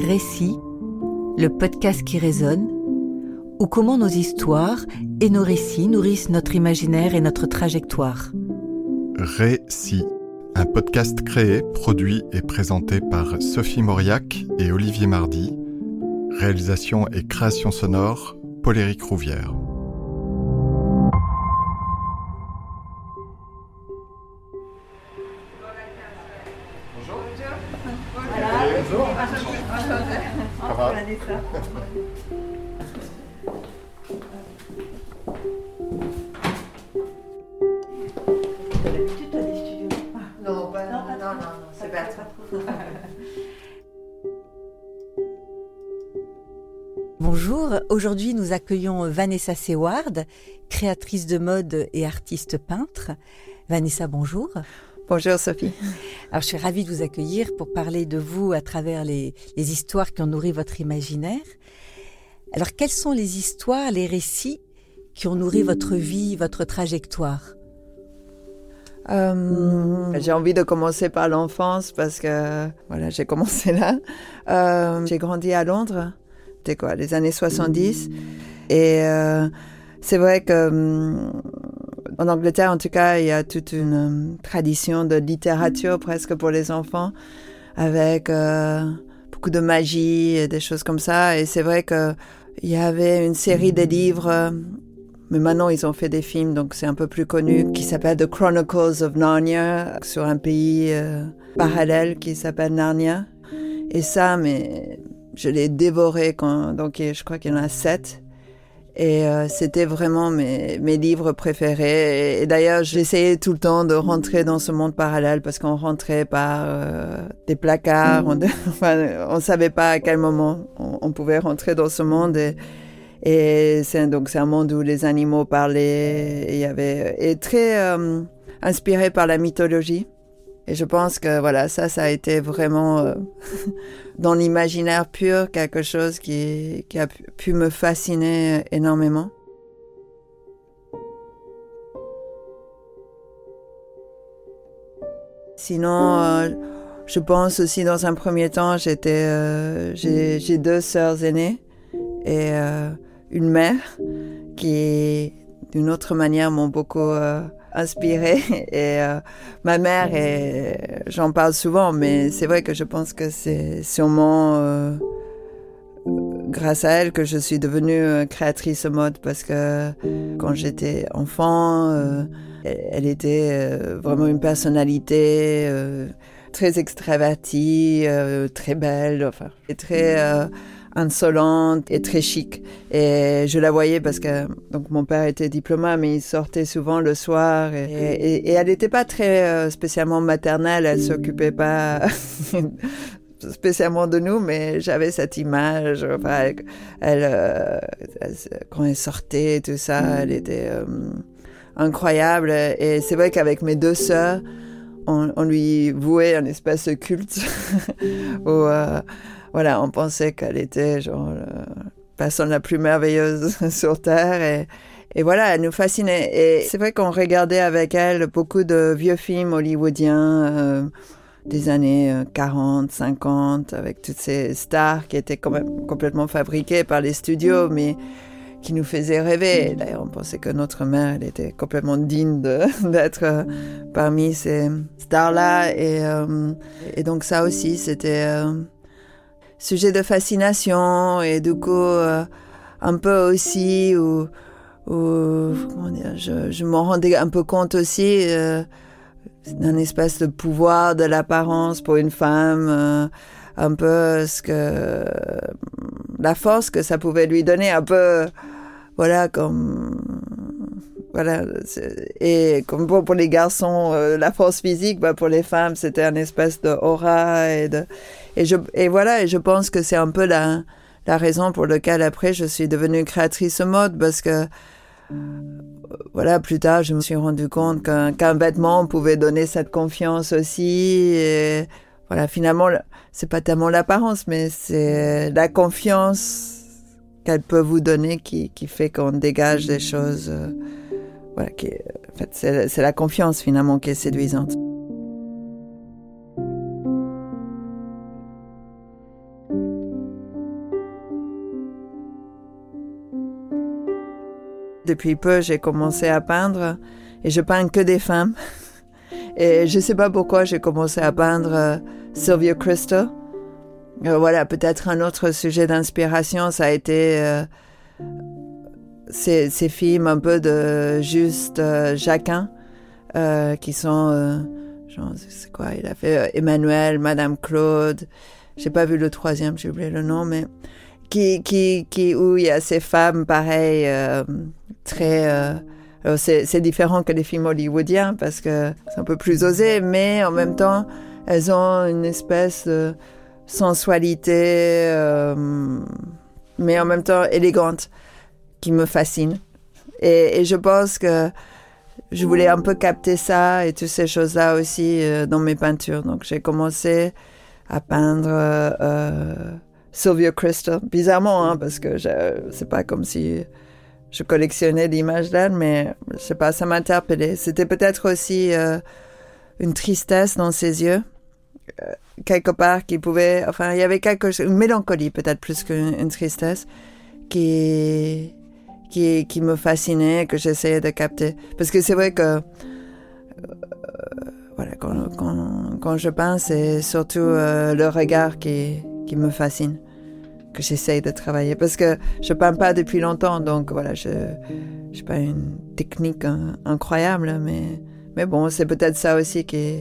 Récit, le podcast qui résonne, ou comment nos histoires et nos récits nourrissent notre imaginaire et notre trajectoire. Récit, un podcast créé, produit et présenté par Sophie Mauriac et Olivier Mardy. Réalisation et création sonore, Paul-Éric Rouvière. Bonjour, aujourd'hui nous accueillons Vanessa Seward, créatrice de mode et artiste peintre. Vanessa, bonjour. Bonjour Sophie. Alors je suis ravie de vous accueillir pour parler de vous à travers les, histoires qui ont nourri votre imaginaire. Alors quelles sont les histoires, les récits qui ont nourri votre vie, votre trajectoire? Euh, j'ai envie de commencer par l'enfance parce que voilà, j'ai commencé là. Euh, j'ai grandi à Londres, c'était quoi, les années 70. Et euh, c'est vrai que en Angleterre, en tout cas, il y a toute une tradition de littérature presque pour les enfants, avec beaucoup de magie et des choses comme ça. Et c'est vrai que il y avait une série de livres mais maintenant, ils ont fait des films, donc c'est un peu plus connu, qui s'appelle The Chronicles of Narnia, sur un pays euh, parallèle qui s'appelle Narnia. Et ça, mais je l'ai dévoré quand, donc je crois qu'il y en a sept. Et euh, c'était vraiment mes, mes livres préférés. Et, d'ailleurs, j'essayais tout le temps de rentrer dans ce monde parallèle parce qu'on rentrait par euh, des placards. On, enfin, on savait pas à quel moment on, on pouvait rentrer dans ce monde. Et, et c'est donc c'est un monde où les animaux parlaient. Il y avait et très euh, inspiré par la mythologie. Et je pense que voilà ça ça a été vraiment euh, dans l'imaginaire pur quelque chose qui a pu me fasciner énormément. Sinon, euh, je pense aussi dans un premier temps, j'étais, j'ai deux sœurs aînées et une mère qui, d'une autre manière, m'ont beaucoup euh, inspiré. Et euh, ma mère, et j'en parle souvent, mais c'est vrai que je pense que c'est sûrement euh, grâce à elle que je suis devenue créatrice mode parce que quand j'étais enfant, elle était vraiment une personnalité très extravertie, très belle, enfin, et très insolente et très chic. Et je la voyais parce que donc mon père était diplomate, mais il sortait souvent le soir. Et, elle n'était pas très euh, spécialement maternelle, elle s'occupait pas spécialement de nous, mais j'avais cette image. Enfin, elle, euh, quand elle sortait, tout ça, elle était euh, incroyable. Et c'est vrai qu'avec mes deux sœurs, on, on, lui vouait un espèce de culte où voilà, on pensait qu'elle était genre la personne la plus merveilleuse sur Terre et, voilà, elle nous fascinait. Et c'est vrai qu'on regardait avec elle beaucoup de vieux films hollywoodiens euh, des années 40, euh, 50, avec toutes ces stars qui étaient quand même complètement fabriquées par les studios, mais qui nous faisaient rêver. D'ailleurs, on pensait que notre mère, elle était complètement digne d'être euh, parmi ces stars-là. Et donc ça aussi, c'était sujet de fascination et du coup euh, un peu aussi où, comment dire, je, je m'en rendais un peu compte aussi euh, d'un espace de pouvoir de l'apparence pour une femme euh, un peu ce que la force que ça pouvait lui donner un peu voilà comme voilà et comme pour, pour les garçons la force physique bah pour les femmes c'était un espèce de aura et de et, je, et voilà, et je pense que c'est un peu la, la raison pour laquelle après je suis devenue créatrice mode parce que voilà, plus tard, je me suis rendu compte qu'un vêtement pouvait donner cette confiance aussi. Et voilà, finalement, c'est pas tellement l'apparence, mais c'est la confiance qu'elle peut vous donner qui, qui fait qu'on dégage des choses. Euh, voilà, qui, c'est la confiance finalement qui est séduisante. Depuis peu, j'ai commencé à peindre et je peins que des femmes. Et je ne sais pas pourquoi j'ai commencé à peindre euh, Sylvia Christo. Euh, voilà, peut-être un autre sujet d'inspiration, ça a été euh, ces, films un peu de juste Jacquin, qui sont, genre, c'est quoi, il a fait Emmanuel, Madame Claude. J'ai pas vu le troisième, j'ai oublié le nom, mais qui, qui, qui, où il y a ces femmes, pareil, très c'est différent que les films hollywoodiens parce que c'est un peu plus osé, mais en même temps, elles ont une espèce de sensualité, euh, mais en même temps élégante, qui me fascine. Et, je pense que je voulais un peu capter ça et toutes ces choses-là aussi euh, dans mes peintures. Donc j'ai commencé à peindre euh, Sylvia Crystal, bizarrement, hein, parce que c'est pas comme si je collectionnais l'image d'elle, mais je sais pas, ça m'a interpellé. C'était peut-être aussi euh, une tristesse dans ses yeux, euh, quelque part qui pouvait, enfin, il y avait quelque chose, une mélancolie peut-être plus qu'une tristesse, qui, qui, qui me fascinait, que j'essayais de capter. Parce que c'est vrai que, euh, voilà, quand, quand, quand, je peins, c'est surtout le regard qui, qui me fascine que j'essaye de travailler parce que je peins pas depuis longtemps, donc voilà, je n'ai pas une technique incroyable, mais, mais bon, c'est peut-être ça aussi qui,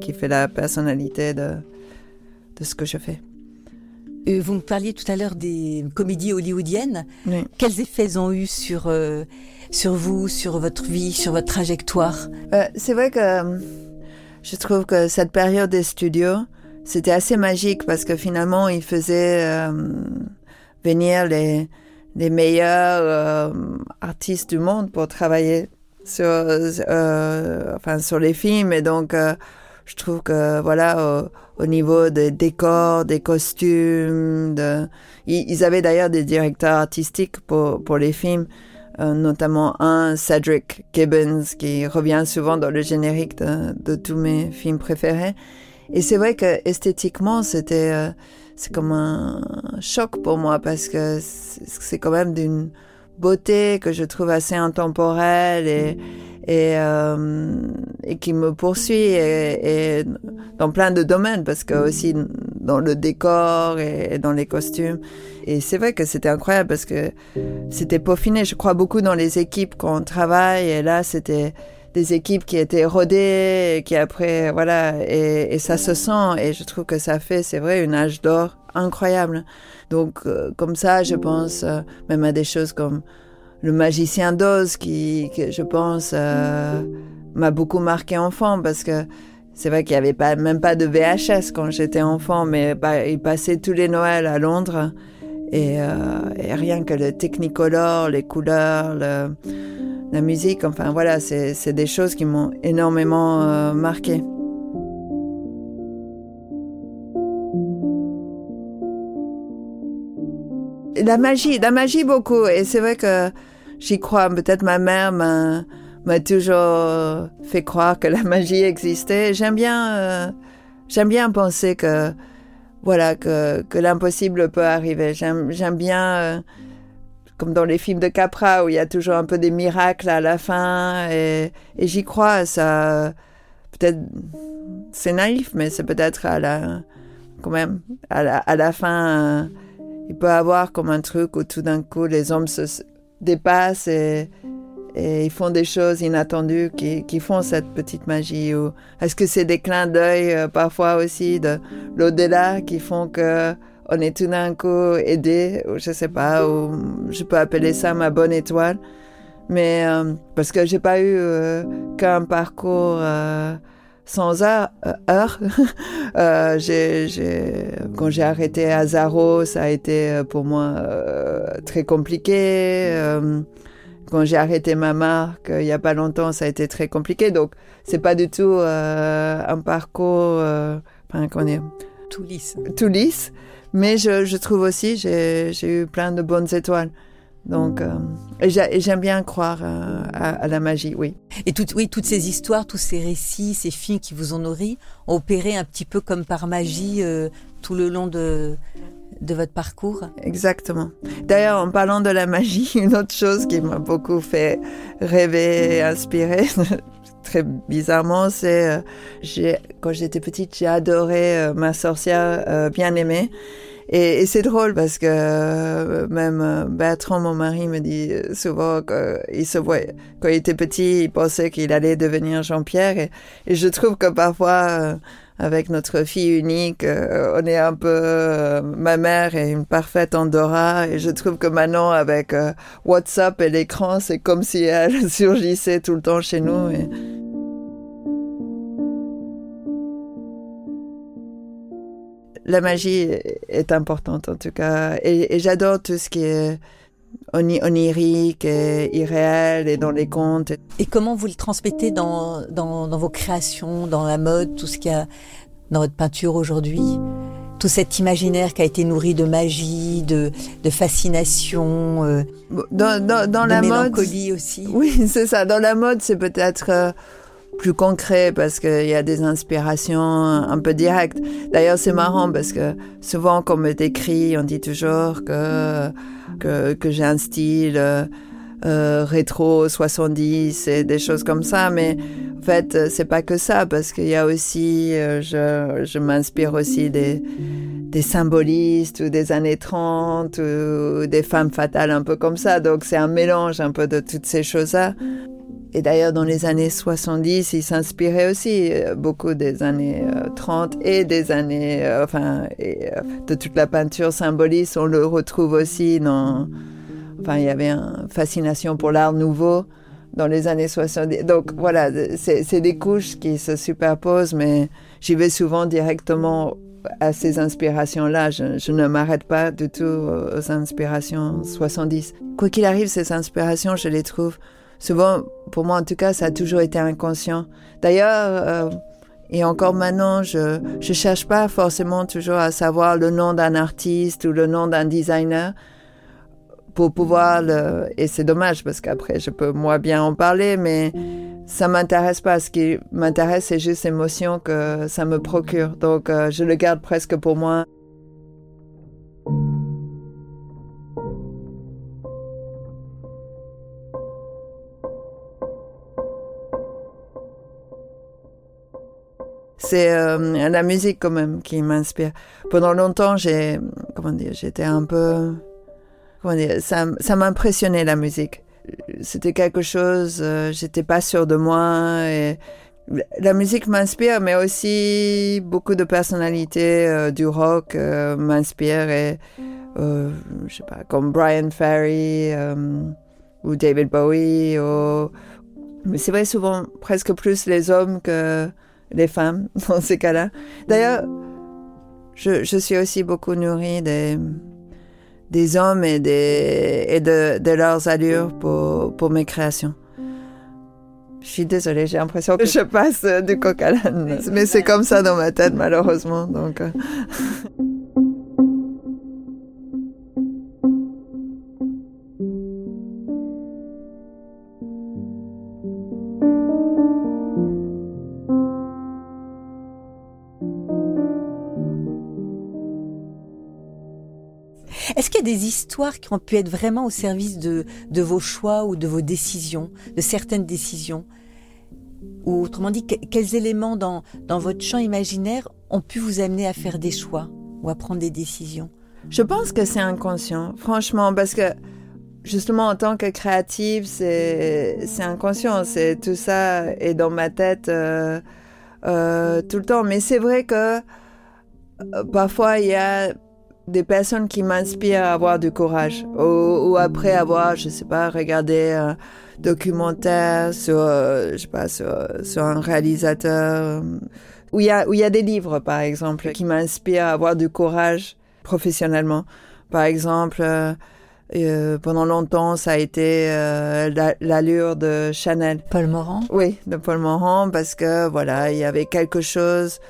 qui, fait la personnalité de, de ce que je fais. Euh, vous me parliez tout à l'heure des comédies hollywoodiennes. Quels effets ont eu sur, euh, sur vous, sur votre vie, sur votre trajectoire? Euh, C'est vrai que je trouve que cette période des studios, c'était assez magique parce que finalement, il faisait euh, venir les, meilleurs euh, artistes du monde pour travailler sur, euh, enfin, sur les films. Et donc, je trouve que, voilà, au, niveau des décors, des costumes, ils, avaient d'ailleurs des directeurs artistiques pour, pour les films. notamment un, Cedric Gibbons, qui revient souvent dans le générique de tous mes films préférés. Et c'est vrai que esthétiquement, c'était euh, c'est comme un choc pour moi parce que c'est quand même d'une beauté que je trouve assez intemporelle et et, euh, et qui me poursuit et, et, dans plein de domaines parce que aussi dans le décor et, dans les costumes. Et c'est vrai que c'était incroyable parce que c'était peaufiné. Je crois beaucoup dans les équipes quand on travaille et là c'était des équipes qui étaient rodées, qui après, voilà, et, ça se sent, et je trouve que ça fait, c'est vrai, une âge d'or incroyable. Donc, euh, comme ça, je pense euh, même à des choses comme le magicien d'Oz, qui, je pense, euh, m'a beaucoup marqué enfant, parce que c'est vrai qu'il n'y avait pas, même pas de VHS quand j'étais enfant, mais il passait tous les Noëls à Londres, et, et rien que le Technicolor, les couleurs, le la musique, enfin voilà, c'est des choses qui m'ont énormément euh, marqué. La magie, la magie beaucoup. Et c'est vrai que j'y crois. Peut-être ma mère m'a toujours fait croire que la magie existait. J'aime bien, euh, j'aime bien penser que, voilà, que, l'impossible peut arriver. J'aime bien euh, comme dans les films de Capra où il y a toujours un peu des miracles à la fin et, j'y crois ça peut-être c'est naïf mais c'est peut-être à la quand même à la, à la fin il peut avoir comme un truc où tout d'un coup les hommes se dépassent et, et ils font des choses inattendues qui, qui font cette petite magie ou est-ce que c'est des clins d'œil euh, parfois aussi de l'au-delà qui font que on est tout d'un coup aidé, ou je sais pas, ou je peux appeler ça ma bonne étoile. Mais euh, parce que j'ai pas eu euh, qu'un parcours euh, sans heure. quand j'ai arrêté à Zaro, ça a été pour moi très compliqué. Quand j'ai arrêté ma marque il y a pas longtemps, ça a été très compliqué. Donc c'est pas du tout un parcours, enfin, tout lisse. Tout lisse. Mais je, trouve aussi, j'ai eu plein de bonnes étoiles. Donc, euh, j'aime bien croire euh, à, la magie, oui. Et oui, toutes ces histoires, tous ces récits, ces films qui vous ont nourri, ont opéré un petit peu comme par magie euh, tout le long de, votre parcours. Exactement. D'ailleurs, en parlant de la magie, une autre chose qui m'a beaucoup fait rêver et inspirer, très bizarrement, c'est euh, quand j'étais petite, j'ai adoré euh, ma sorcière euh, bien aimée. Et, c'est drôle parce que même Bertrand, mon mari, me dit souvent qu'il se voit, quand il était petit, il pensait qu'il allait devenir Jean-Pierre. Et, je trouve que parfois, avec notre fille unique, euh, on est un peu euh, ma mère est une parfaite Andorra et je trouve que maintenant avec euh, WhatsApp et l'écran, c'est comme si elle surgissait tout le temps chez nous. La magie est importante en tout cas et j'adore tout ce qui est onirique et irréel et dans les contes. Et comment vous le transmettez dans, dans, vos créations, dans la mode, tout ce qu'il y a dans votre peinture aujourd'hui? Tout cet imaginaire qui a été nourri de magie, de, de fascination, euh, dans, dans, dans de la mélancolie mode, aussi. Oui, c'est ça. Dans la mode, c'est peut-être euh, plus concret parce qu'il y a des inspirations un peu directes. D'ailleurs, c'est marrant parce que souvent, quand on me décrit, on dit toujours que que, j'ai un style euh, euh rétro 70 et des choses comme ça, mais en fait, c'est pas que ça, parce qu'il y a aussi, euh, je, je m'inspire aussi des, des symbolistes ou des années 30 ou des femmes fatales un peu comme ça, donc c'est un mélange un peu de toutes ces choses-là. Et d'ailleurs, dans les années 70, il s'inspirait aussi euh, beaucoup des années 30 et des années, enfin, et, de toute la peinture symboliste. On le retrouve aussi dans, enfin, il y avait une fascination pour l'art nouveau dans les années 70. Donc voilà, c'est des couches qui se superposent, mais j'y vais souvent directement à ces inspirations-là. Je, ne m'arrête pas du tout aux inspirations 70. Quoi qu'il arrive, ces inspirations, je les trouve souvent, pour moi en tout cas, ça a toujours été inconscient. D'ailleurs, euh, et encore maintenant, je ne cherche pas forcément toujours à savoir le nom d'un artiste ou le nom d'un designer pour pouvoir le... Et c'est dommage parce qu'après, je peux moi bien en parler, mais ça m'intéresse pas. Ce qui m'intéresse, c'est juste l'émotion que ça me procure. Donc, euh, je le garde presque pour moi. C'est euh, la musique quand même qui m'inspire. Pendant longtemps, j'ai, comment dire, j'étais un peu, comment dire, ça, ça m'impressionnait la musique. C'était quelque chose, euh, j'étais pas sûre de moi et la musique m'inspire, mais aussi beaucoup de personnalités euh, du rock m'inspirent et je sais pas, comme Brian Ferry ou David Bowie. Mais c'est vrai souvent presque plus les hommes que les femmes dans ces cas-là. D'ailleurs, je, je, suis aussi beaucoup nourrie des, des hommes et, des, et de, de leurs allures pour, pour mes créations. Je suis désolée, j'ai l'impression que je passe du coq à l'âne. Mais c'est comme ça dans ma tête, malheureusement. Donc. Est-ce qu'il y a des histoires qui ont pu être vraiment au service de, vos choix ou de vos décisions, de certaines décisions? Ou autrement dit, quels éléments dans, dans votre champ imaginaire ont pu vous amener à faire des choix ou à prendre des décisions? Je pense que c'est inconscient, franchement, parce que justement en tant que créative, c'est inconscient, c'est tout ça est dans ma tête euh, euh, tout le temps. Mais c'est vrai que euh, parfois il y a des personnes qui m'inspirent à avoir du courage ou, après avoir, je sais pas, regardé un documentaire sur, je sais pas, sur, sur un réalisateur où il y a où il y a des livres par exemple qui m'inspirent à avoir du courage professionnellement. Par exemple, euh, euh, pendant longtemps, ça a été euh, l'allure de Chanel. Paul Morand? Oui, de Paul Morand, parce que voilà, il y avait quelque chose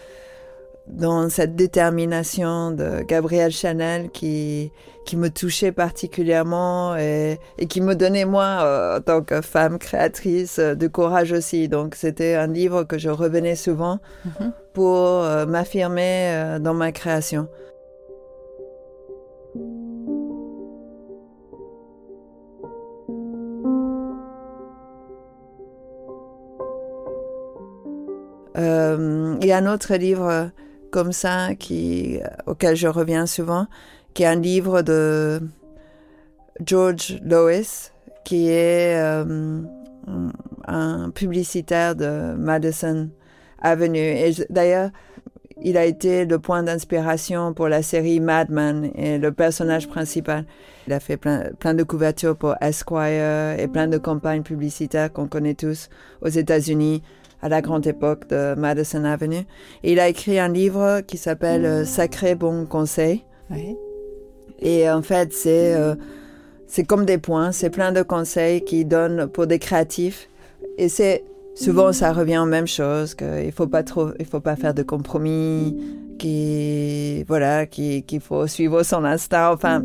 dans cette détermination de Gabrielle Chanel qui, qui me touchait particulièrement et, qui me donnait, moi, euh, en tant que femme créatrice, euh, de courage aussi. Donc, c'était un livre que je revenais souvent mhm. pour euh, m'affirmer euh, dans ma création. il y a un autre livre comme ça qui, auquel je reviens souvent, qui est un livre de George Lois, qui est euh, un publicitaire de Madison Avenue. Et d'ailleurs, il a été le point d'inspiration pour la série Mad Men et le personnage principal. Il a fait plein de couvertures pour Esquire et plein de campagnes publicitaires qu'on connaît tous aux États-Unis à la grande époque de Madison Avenue. Et il a écrit un livre qui s'appelle euh, Sacré bon conseil. Et en fait, c'est euh, c'est comme des points, c'est plein de conseils qu'il donne pour des créatifs. Et c'est souvent ça revient aux mêmes choses, qu'il faut pas trop, il faut pas faire de compromis, qu'il voilà, qu'il faut suivre son instinct. Enfin,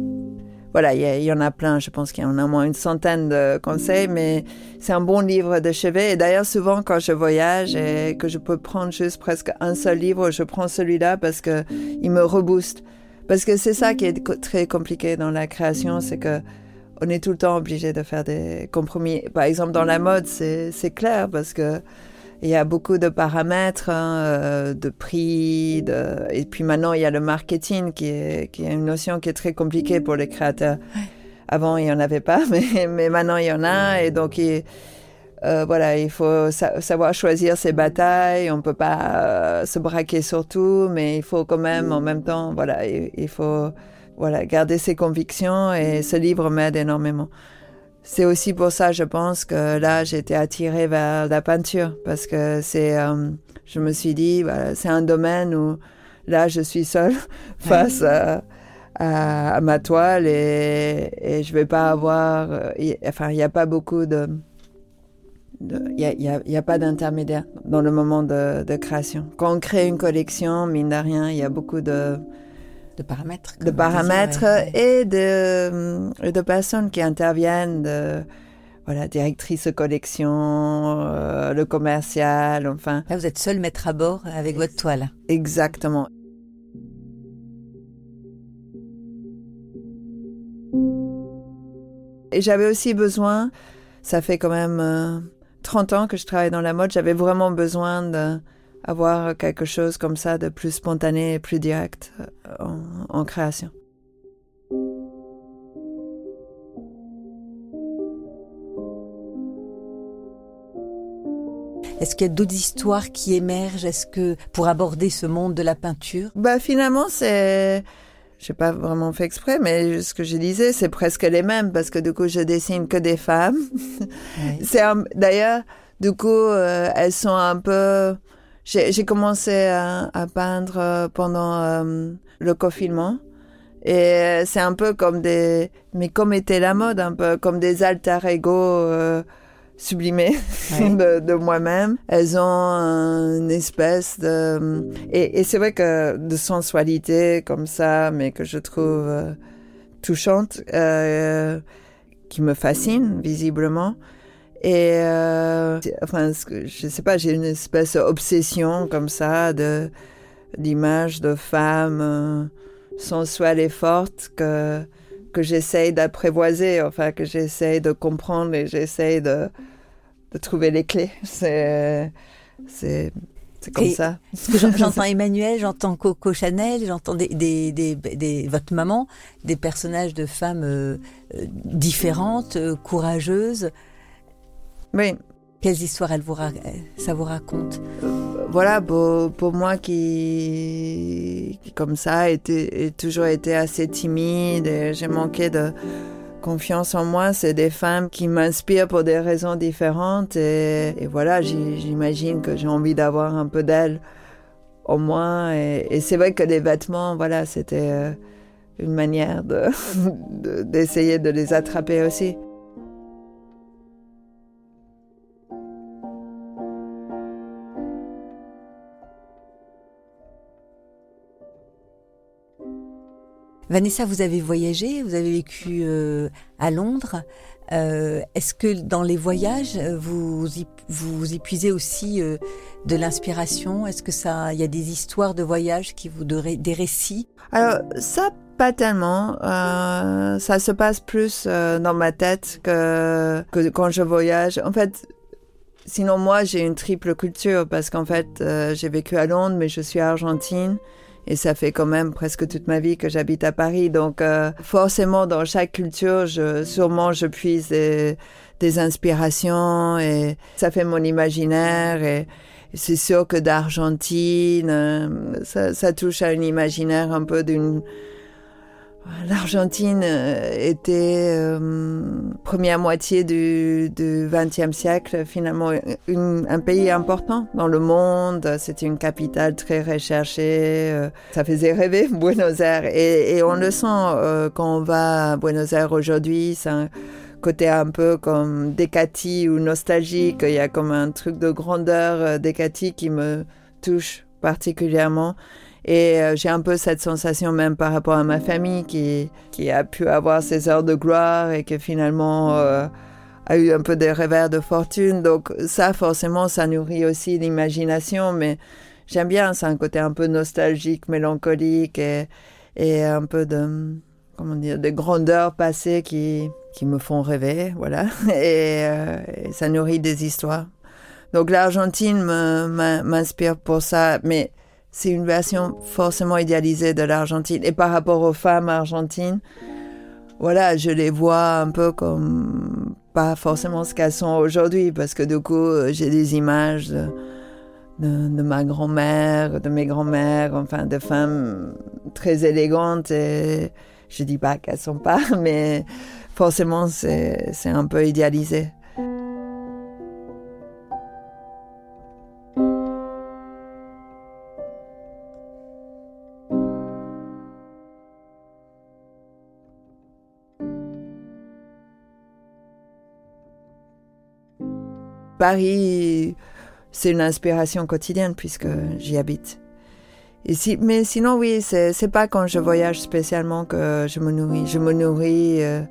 voilà, il y, en a plein. Je pense qu'il y en a au moins une centaine de conseils, mais c'est un bon livre de chevet. Et d'ailleurs, souvent quand je voyage et que je peux prendre juste presque un seul livre, je prends celui-là parce que il me rebooste. Parce que c'est ça qui est très compliqué dans la création, c'est que on est tout le temps obligé de faire des compromis. Par exemple, dans la mode, c'est clair parce que il y a beaucoup de paramètres, hein, euh, de prix, de... et puis maintenant il y a le marketing qui est, qui est une notion qui est très compliquée pour les créateurs. Avant il n'y en avait pas, mais, mais maintenant il y en a, et donc euh, voilà, il faut savoir choisir ses batailles. On peut pas euh, se braquer sur tout, mais il faut quand même en même temps, voilà, il faut voilà, garder ses convictions et ce livre m'aide énormément. C'est aussi pour ça, je pense, que là, été attirée vers la peinture parce que c'est, euh, je me suis dit, c'est un domaine où là, je suis seule face à, ma toile et, et je vais pas avoir, euh, enfin, il n'y a pas beaucoup de, il n'y a, y a, pas d'intermédiaire dans le moment de, de, création. Quand on crée une collection, mine de rien, il y a beaucoup de, de paramètres. De paramètres et de, de personnes qui interviennent, de, voilà, directrice collection, euh, le commercial, enfin. Là, vous êtes seul maître à bord avec votre toile. Exactement. Et j'avais aussi besoin, ça fait quand même 30 euh, ans que je travaille dans la mode, j'avais vraiment besoin de avoir quelque chose comme ça de plus spontané et plus direct euh, en, création. Est-ce qu'il y a d'autres histoires qui émergent? Est-ce que pour aborder ce monde de la peinture? Bah finalement c'est j'ai pas vraiment fait exprès, mais ce que je disais, c'est presque les mêmes parce que du coup, je dessine que des femmes. c'est d'ailleurs, du coup, euh, elles sont un peu j'ai commencé à, peindre euh, pendant euh, le confinement. Et euh, c'est un peu comme des, mais comme était la mode, un peu comme des alter ego sublimés de, moi-même. Elles ont une espèce de, et, et c'est vrai que de sensualité comme ça, mais que je trouve touchante, qui me fascine visiblement. Et euh, enfin, je sais pas, j'ai une espèce d'obsession comme ça de d'image de femmes euh, sensuelles et fortes que que j'essaye d'apprivoiser, enfin que j'essaye de comprendre et j'essaye de de trouver les clés. C'est c'est c'est comme ça. J'entends Emmanuel, j'entends Coco Chanel, j'entends des, des, des, votre maman, des personnages de femmes euh, euh différentes, euh, courageuses. Oui. Quelles histoires elle vous ça vous raconte? Euh, Voilà, pour, pour, moi qui, comme ça, été, toujours été assez timide et j'ai manqué de confiance en moi, c'est des femmes qui m'inspirent pour des raisons différentes et, voilà, j'imagine que j'ai envie d'avoir un peu d'elles au moins. Et, c'est vrai que les vêtements, voilà, c'était euh, une manière d'essayer de les attraper aussi. Vanessa, vous avez voyagé, vous avez vécu euh, à Londres. Euh, est-ce que dans les voyages, vous vous épuisez aussi euh, de l'inspiration? Est-ce que ça, il y a des histoires de voyage qui vous donnent des récits? Alors ça, pas tellement. ça se passe plus dans ma tête que, quand je voyage. En fait, Sinon, moi, j'ai une triple culture parce qu'en fait, euh, j'ai vécu à Londres, mais je suis argentine. Et ça fait quand même presque toute ma vie que j'habite à Paris. Donc, euh, forcément, dans chaque culture, je, sûrement, je puise des, des inspirations et ça fait mon imaginaire. Et, c'est sûr que d'Argentine, euh, ça, ça, touche à un imaginaire un peu d'une L'Argentine euh, était euh, première moitié du, XXe siècle finalement un pays important dans le monde. C'était une capitale très recherchée. Euh, ça faisait rêver Buenos Aires et, on le sent quand on va à Buenos Aires aujourd'hui. C'est un côté un peu comme Decati ou nostalgique. Il y a comme un truc de grandeur Decati qui me touche particulièrement. Et euh, j'ai un peu cette sensation même par rapport à ma famille qui, qui a pu avoir ses heures de gloire et qui finalement euh, a eu un peu des revers de fortune. Donc ça, forcément, ça nourrit aussi l'imagination. Mais j'aime bien, c'est un côté un peu nostalgique, mélancolique et, et un peu de, comment dire, de grandeur passée qui, qui me font rêver. Voilà. Et, euh, et ça nourrit des histoires. Donc l'Argentine m'inspire pour ça. Mais c'est une version forcément idéalisée de l'Argentine. Et par rapport aux femmes argentines, voilà, je les vois un peu comme pas forcément ce qu'elles sont aujourd'hui, parce que du coup, j'ai des images de, ma grand-mère, de mes grands-mères, enfin, de femmes très élégantes. Et je dis pas qu'elles sont pas, mais forcément, c'est un peu idéalisé. Paris, c'est une inspiration quotidienne puisque j'y habite. Et si, mais sinon, oui, c'est pas quand je voyage spécialement que je me nourris. Je me nourris euh,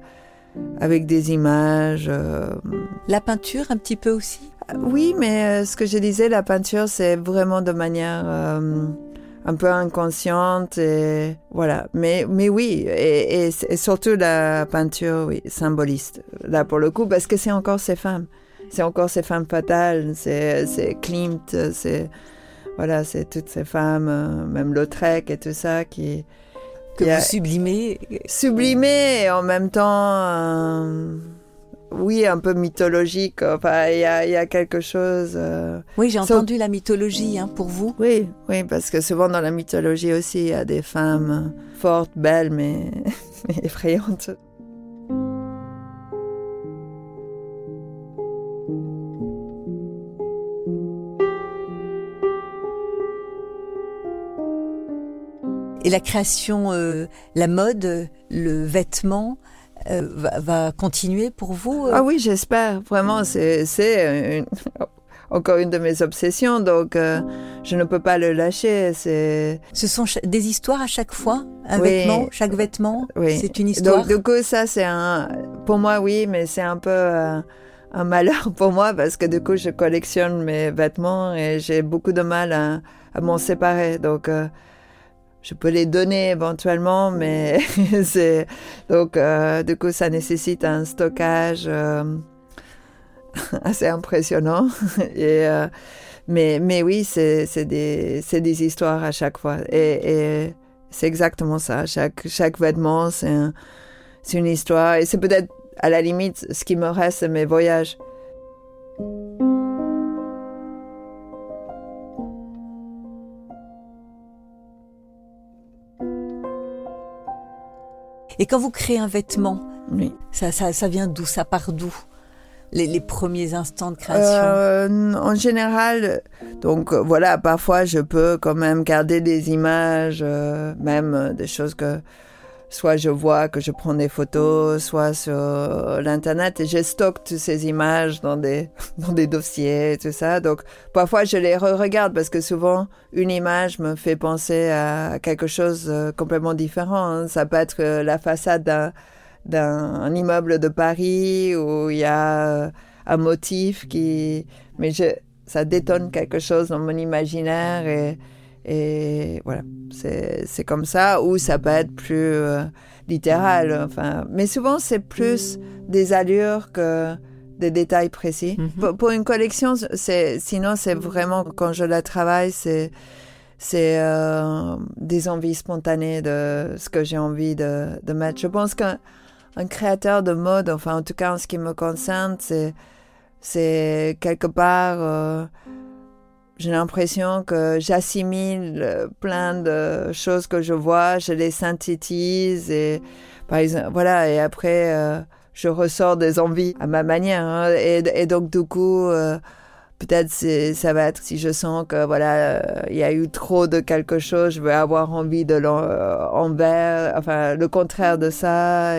avec des images. Euh. La peinture, un petit peu aussi? Oui, mais euh, ce que je disais, la peinture, c'est vraiment de manière un peu inconsciente. Et, voilà. Mais, mais oui, et, et surtout la peinture, oui, symboliste. Là, pour le coup, parce que c'est encore ces femmes c'est encore ces femmes fatales, c'est Klimt, c'est voilà, c'est toutes ces femmes, euh, même Lautrec et tout ça qui que vous sublimez, sublimé et en même temps, euh, oui, un peu mythologique. Enfin, il y a, y a, quelque chose. Euh, oui, j'ai entendu la mythologie hein, pour vous. Oui, oui, parce que souvent dans la mythologie aussi, il y a des femmes fortes, belles, mais effrayantes. Et la création, euh, la mode, le vêtement, euh, va, va, continuer pour vous euh? Ah oui, j'espère. Vraiment, c'est encore une de mes obsessions, donc je ne peux pas le lâcher. Ce sont des histoires à chaque fois, un vêtement, chaque vêtement? Oui. C'est une histoire? Donc du coup, ça c'est un. Pour moi, oui, mais c'est un peu un malheur pour moi parce que du coup, je collectionne mes vêtements et j'ai beaucoup de mal à, à m'en séparer. Donc je peux les donner éventuellement, mais c'est donc euh, du coup ça nécessite un stockage euh, assez impressionnant. Et euh, mais mais oui, c'est des c'est des histoires à chaque fois et, et c'est exactement ça. Chaque chaque vêtement c'est un, c'est une histoire et c'est peut-être à la limite ce qui me reste de mes voyages. Et quand vous créez un vêtement, oui. ça, ça, ça vient d'où? Ça part d'où? Les, les, premiers instants de création? Euh, En général, donc voilà, parfois je peux quand même garder des images, euh, même des choses que soit je vois que je prends des photos, soit sur l'internet et je stocke toutes ces images dans des dans des dossiers et tout ça. Donc parfois je les re-regarde parce que souvent une image me fait penser à quelque chose euh, complètement différent. Ça peut être euh, la façade d'un d'un immeuble de Paris où il y a euh, un motif qui mais ça détonne quelque chose dans mon imaginaire et voilà, c'est comme ça, ou ça peut être plus euh, littéral. Enfin, mais souvent, c'est plus des allures que des détails précis. Mhm. Pour, une collection, c'est sinon c'est vraiment quand je la travaille, c'est c'est euh, des envies spontanées de ce que j'ai envie de, de, mettre. Je pense qu'un un créateur de mode, enfin en tout cas en ce qui me concerne, c'est c'est quelque part euh, j'ai l'impression que j'assimile plein de choses que je vois, je les synthétise et par exemple voilà et après euh, je ressors des envies à ma manière hein. et, donc du coup euh, peut-être ça va être si je sens que voilà euh, il y a eu trop de quelque chose je vais avoir envie de l'envers enfin le contraire de ça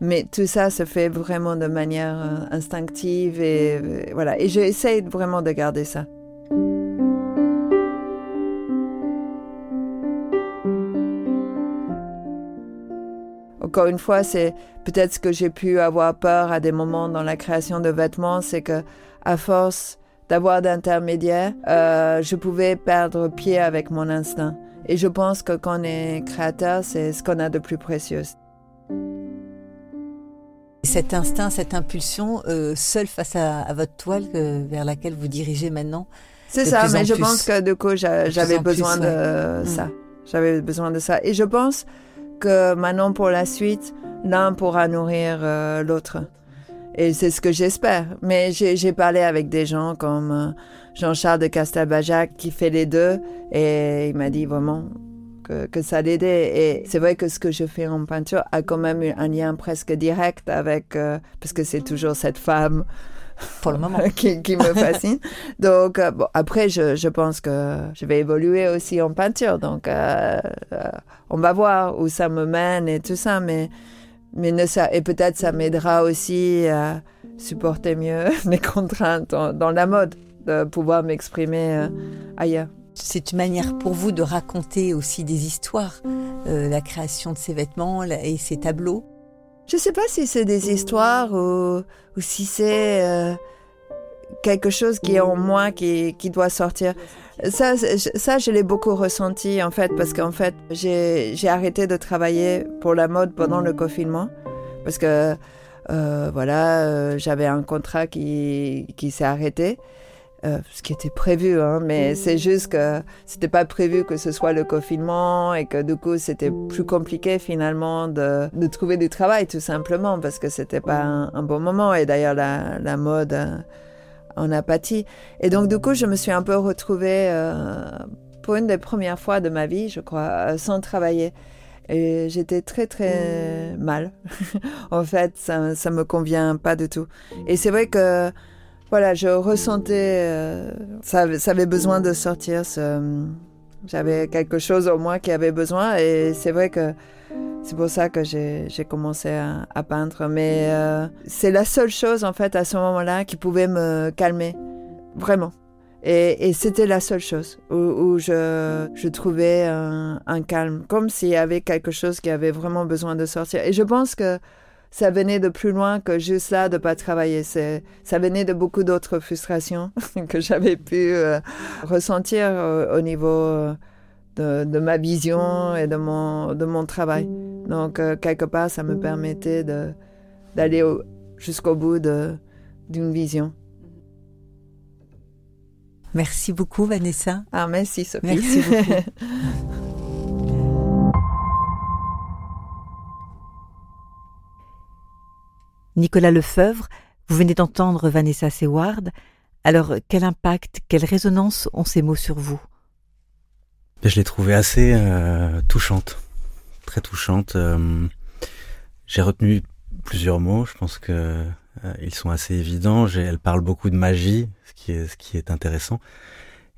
mais tout ça se fait vraiment de manière instinctive et, et voilà et j'essaie vraiment de garder ça encore une fois, c'est peut-être ce que j'ai pu avoir peur à des moments dans la création de vêtements, c'est que à force d'avoir d'intermédiaires, euh, je pouvais perdre pied avec mon instinct. Et je pense que quand on est créateur, c'est ce qu'on a de plus précieux. Cet instinct, cette impulsion, euh, seul face à, votre toile vers laquelle vous dirigez maintenant. C'est ça, mais je pense que du coup, j'avais besoin plus, de ouais. ça. J'avais besoin de ça. Et je pense que maintenant pour la suite, l'un pourra nourrir euh, l'autre. Et c'est ce que j'espère. Mais j'ai parlé avec des gens comme euh, Jean-Charles de Castelbajac qui fait les deux et il m'a dit vraiment que, que ça l'aidait. Et c'est vrai que ce que je fais en peinture a quand même un lien presque direct avec, euh, parce que c'est toujours cette femme pour le moment qui, qui, me fascine. donc euh, bon, après, je, je, pense que je vais évoluer aussi en peinture. Donc euh, euh, on va voir où ça me mène et tout ça, mais mais ne ça et peut-être ça m'aidera aussi à supporter mieux les contraintes dans, dans la mode, de pouvoir m'exprimer ailleurs. C'est une manière pour vous de raconter aussi des histoires, la création de ces vêtements et ces tableaux. Je sais pas si c'est des histoires ou, ou si c'est euh, quelque chose qui est en moi qui, qui doit sortir. Ça, ça je l'ai beaucoup ressenti en fait, parce qu'en fait, j'ai arrêté de travailler pour la mode pendant le confinement, parce que euh, voilà, euh, j'avais un contrat qui, qui s'est arrêté. Euh, ce qui était prévu, hein, mais c'est juste que c'était pas prévu que ce soit le confinement et que du coup c'était plus compliqué finalement de, de, trouver du travail tout simplement parce que c'était pas un, un, bon moment et d'ailleurs la, la, mode euh, en a pâti. Et donc du coup je me suis un peu retrouvée euh, pour une des premières fois de ma vie, je crois, euh, sans travailler. Et j'étais très très mal. en fait, ça, ça me convient pas du tout. Et c'est vrai que voilà, je ressentais, euh, ça, avait besoin de sortir. J'avais quelque chose au moi qui avait besoin, et c'est vrai que c'est pour ça que j'ai, commencé à, peindre. Mais euh, c'est la seule chose en fait à ce moment-là qui pouvait me calmer, vraiment. Et, c'était la seule chose où, je, trouvais un calme, comme s'il y avait quelque chose qui avait vraiment besoin de sortir. Et je pense que ça venait de plus loin que juste ça de pas travailler. C'est, ça venait de beaucoup d'autres frustrations que j'avais pu euh, ressentir euh, au niveau euh, de, de, ma vision et de mon, de mon travail. Donc, euh, quelque part, ça me permettait de, d'aller jusqu'au bout de, d'une vision. Merci beaucoup, Vanessa. Ah, merci, Sophie. Merci beaucoup. Nicolas Lefebvre, vous venez d'entendre Vanessa Seward. Alors, quel impact, quelle résonance ont ces mots sur vous? Je l'ai trouvée assez euh, touchante, très touchante. Euh, J'ai retenu plusieurs mots, je pense que euh, ils sont assez évidents. Elle parle beaucoup de magie, ce qui est, intéressant.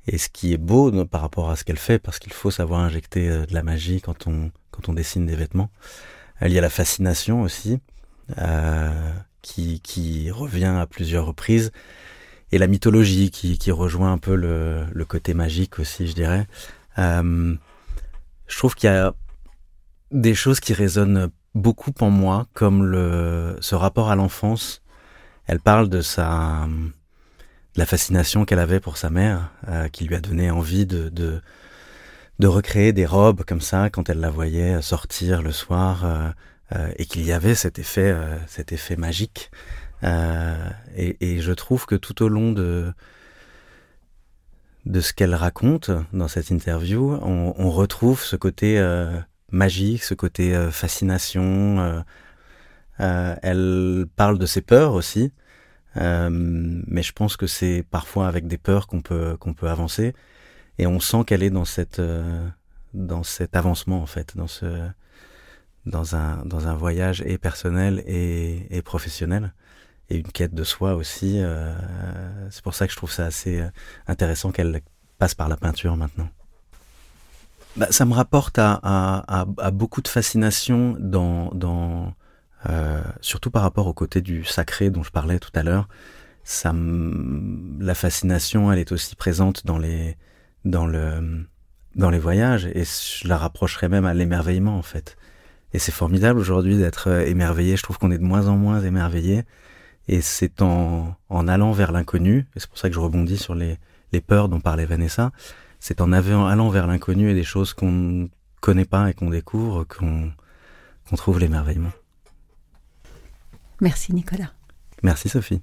Et ce qui est beau par rapport à ce qu'elle fait, parce qu'il faut savoir injecter de la magie quand on, quand on dessine des vêtements. Il y a la fascination aussi, euh, qui, revient à plusieurs reprises, et la mythologie qui, rejoint un peu le, côté magique aussi, je dirais. Euh, je trouve qu'il y a des choses qui résonnent beaucoup en moi, comme ce rapport à l'enfance. Elle parle de sa, de la fascination qu'elle avait pour sa mère, euh, qui lui a donné envie de, de, recréer des robes comme ça quand elle la voyait sortir le soir. Et qu'il y avait cet effet, euh, cet effet magique et, je trouve que tout au long de de ce qu'elle raconte dans cette interview, on, retrouve ce côté magique, ce côté fascination. elle parle de ses peurs aussi, mais je pense que c'est parfois avec des peurs qu'on peut qu'on peut avancer et on sent qu'elle est dans cette euh, dans cet avancement en fait dans ce dans un dans un voyage et personnel et, et professionnel. Et une quête de soi aussi euh, c'est pour ça que je trouve ça assez euh, intéressant qu'elle passe par la peinture maintenant. Bah, ça me rapporte à, à, à, beaucoup de fascination dans dans euh, surtout par rapport au côté du sacré dont je parlais tout à l'heure. Ça la fascination elle est aussi présente dans les dans le dans les voyages et je la rapprocherais même à l'émerveillement en fait. Et c'est formidable aujourd'hui d'être euh, émerveillé. Je trouve qu'on est de moins en moins émerveillé. Et c'est en, en allant vers l'inconnu, et c'est pour ça que je rebondis sur les, les peurs dont parlait Vanessa, c'est en allant vers l'inconnu et des choses qu'on ne connaît pas et qu'on découvre qu'on qu'on trouve l'émerveillement. Merci Nicolas. Merci Sophie.